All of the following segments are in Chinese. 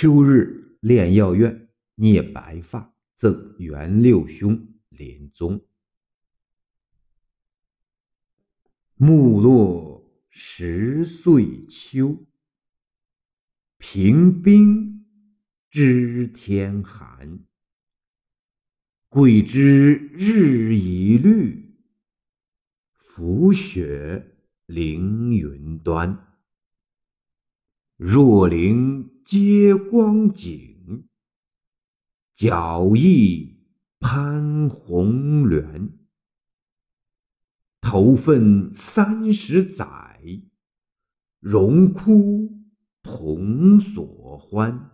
秋日炼药院捏白发，赠元六兄临终。木落十岁秋，平冰知天寒。桂枝日已绿，浮雪凌云端。若灵接光景，角翼攀红鸾。头分三十载，荣枯同所欢。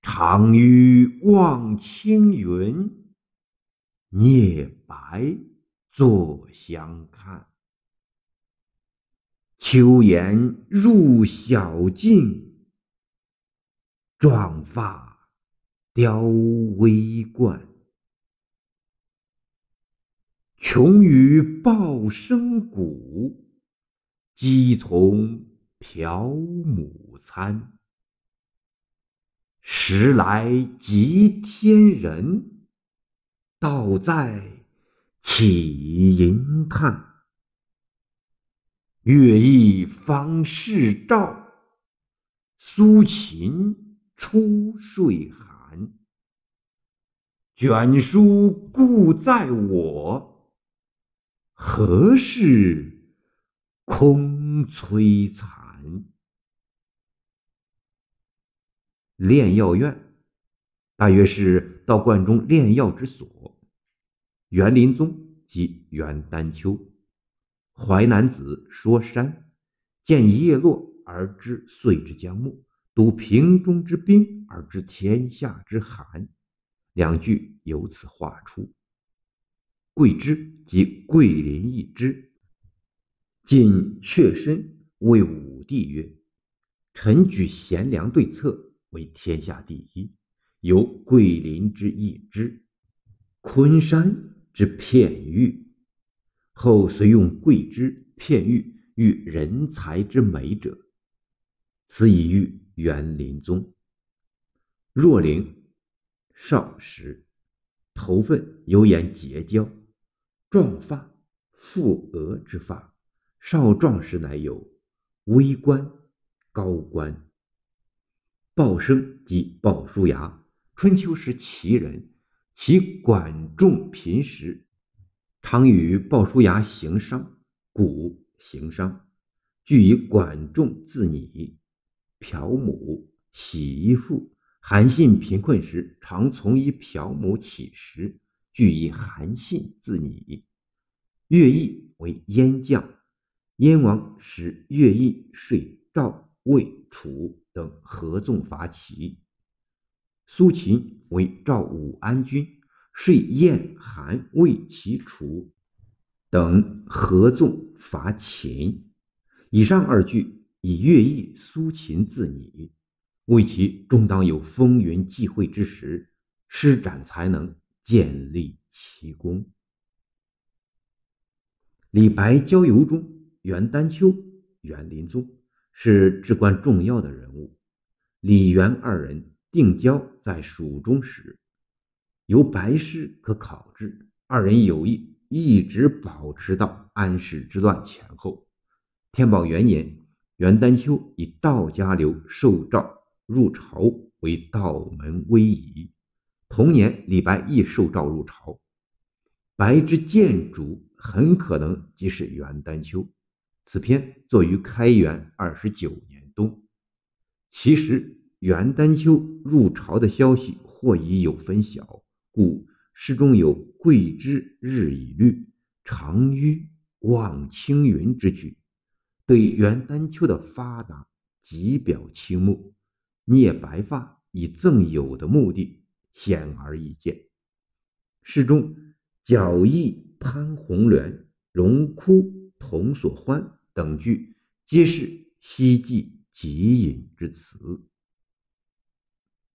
长吁望青云，聂白坐相看。秋颜入小径，壮发雕微冠。穷于报声谷，饥从嫖母餐。时来即天人，道在起吟叹。月意方世照，苏秦初睡寒。卷书故在我，何事空摧残？炼药院，大约是道观中炼药之所。园林宗即元丹丘。淮南子说山，见一叶落而知岁之将暮，睹瓶中之冰而知天下之寒。两句由此画出。桂枝即桂林一枝。晋阙身谓武帝曰：“臣举贤良对策为天下第一，有桂林之一枝，昆山之片玉。”后虽用桂枝片玉喻人才之美者，此以喻园林宗。若灵少时，头份有眼结交，壮发覆额之发。少壮时乃有微冠、高冠。鲍生即鲍叔牙，春秋时齐人，其管仲贫时。常与鲍叔牙行商，古行商。据以管仲自拟，朴母洗衣妇。韩信贫困时，常从一朴母乞食，据以韩信自拟。乐毅为燕将，燕王使乐毅说赵、魏、楚等合纵伐齐。苏秦为赵武安君。遂燕、韩、魏、齐、楚等合纵伐秦。以上二句以乐毅、苏秦自拟，为其终当有风云际会之时，施展才能，建立奇功。李白郊游中，元丹丘、元林宗是至关重要的人物。李元二人定交在蜀中时。由白氏可考知，二人友谊一直保持到安史之乱前后。天宝元年，元丹丘以道家流受诏入朝为道门威仪。同年，李白亦受诏入朝。白之建主很可能即是元丹丘。此篇作于开元二十九年冬。其实，元丹丘入朝的消息或已有分晓。故诗中有“桂枝日已绿，长吁望青云”之句，对元丹丘的发达极表倾慕。捏白发以赠友的目的显而易见。诗中“角翼攀红鸾，荣枯同所欢”等句，皆是希冀极隐之词。